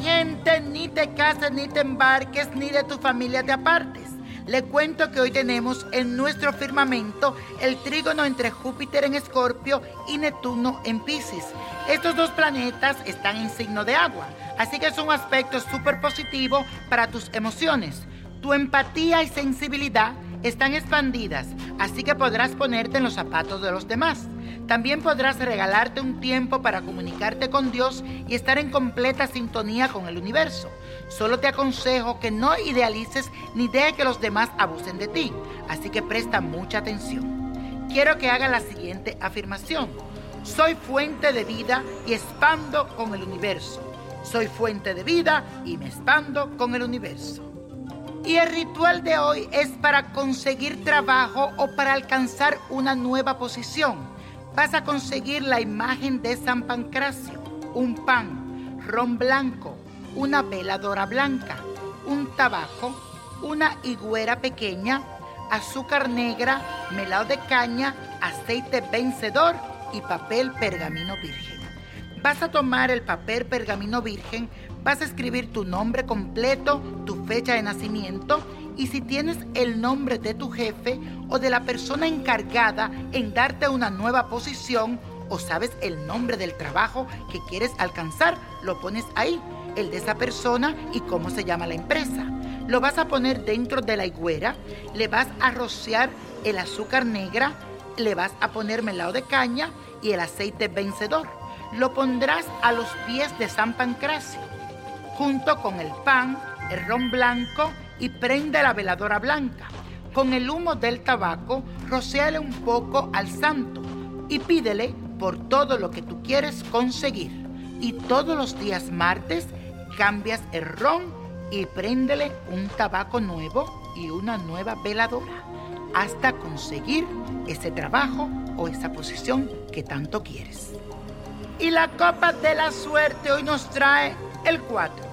gente, ni te cases, ni te embarques, ni de tu familia te apartes. Le cuento que hoy tenemos en nuestro firmamento el trígono entre Júpiter en Escorpio y Neptuno en Pisces. Estos dos planetas están en signo de agua, así que es un aspecto súper positivo para tus emociones. Tu empatía y sensibilidad están expandidas, así que podrás ponerte en los zapatos de los demás. También podrás regalarte un tiempo para comunicarte con Dios y estar en completa sintonía con el universo. Solo te aconsejo que no idealices ni dejes que los demás abusen de ti, así que presta mucha atención. Quiero que hagas la siguiente afirmación. Soy fuente de vida y expando con el universo. Soy fuente de vida y me expando con el universo. Y el ritual de hoy es para conseguir trabajo o para alcanzar una nueva posición vas a conseguir la imagen de San Pancracio, un pan, ron blanco, una veladora blanca, un tabaco, una higuera pequeña, azúcar negra, melado de caña, aceite vencedor y papel pergamino virgen. Vas a tomar el papel pergamino virgen, vas a escribir tu nombre completo, tu fecha de nacimiento y si tienes el nombre de tu jefe o de la persona encargada en darte una nueva posición o sabes el nombre del trabajo que quieres alcanzar, lo pones ahí, el de esa persona y cómo se llama la empresa. Lo vas a poner dentro de la higuera, le vas a rociar el azúcar negra, le vas a poner melado de caña y el aceite vencedor. Lo pondrás a los pies de San Pancracio, junto con el pan, el ron blanco y prende la veladora blanca. Con el humo del tabaco, rocéale un poco al santo y pídele por todo lo que tú quieres conseguir. Y todos los días martes cambias el ron y préndele un tabaco nuevo y una nueva veladora hasta conseguir ese trabajo o esa posición que tanto quieres. Y la copa de la suerte hoy nos trae el 4,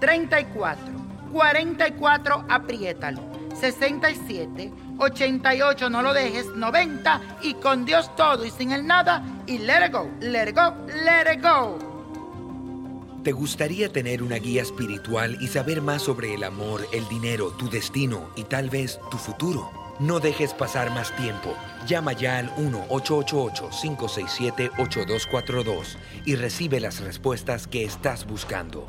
34. 44, apriétalo. 67, 88, no lo dejes. 90 y con Dios todo y sin el nada. Y let it go, let it go, let it go. ¿Te gustaría tener una guía espiritual y saber más sobre el amor, el dinero, tu destino y tal vez tu futuro? No dejes pasar más tiempo. Llama ya al 1-888-567-8242 y recibe las respuestas que estás buscando.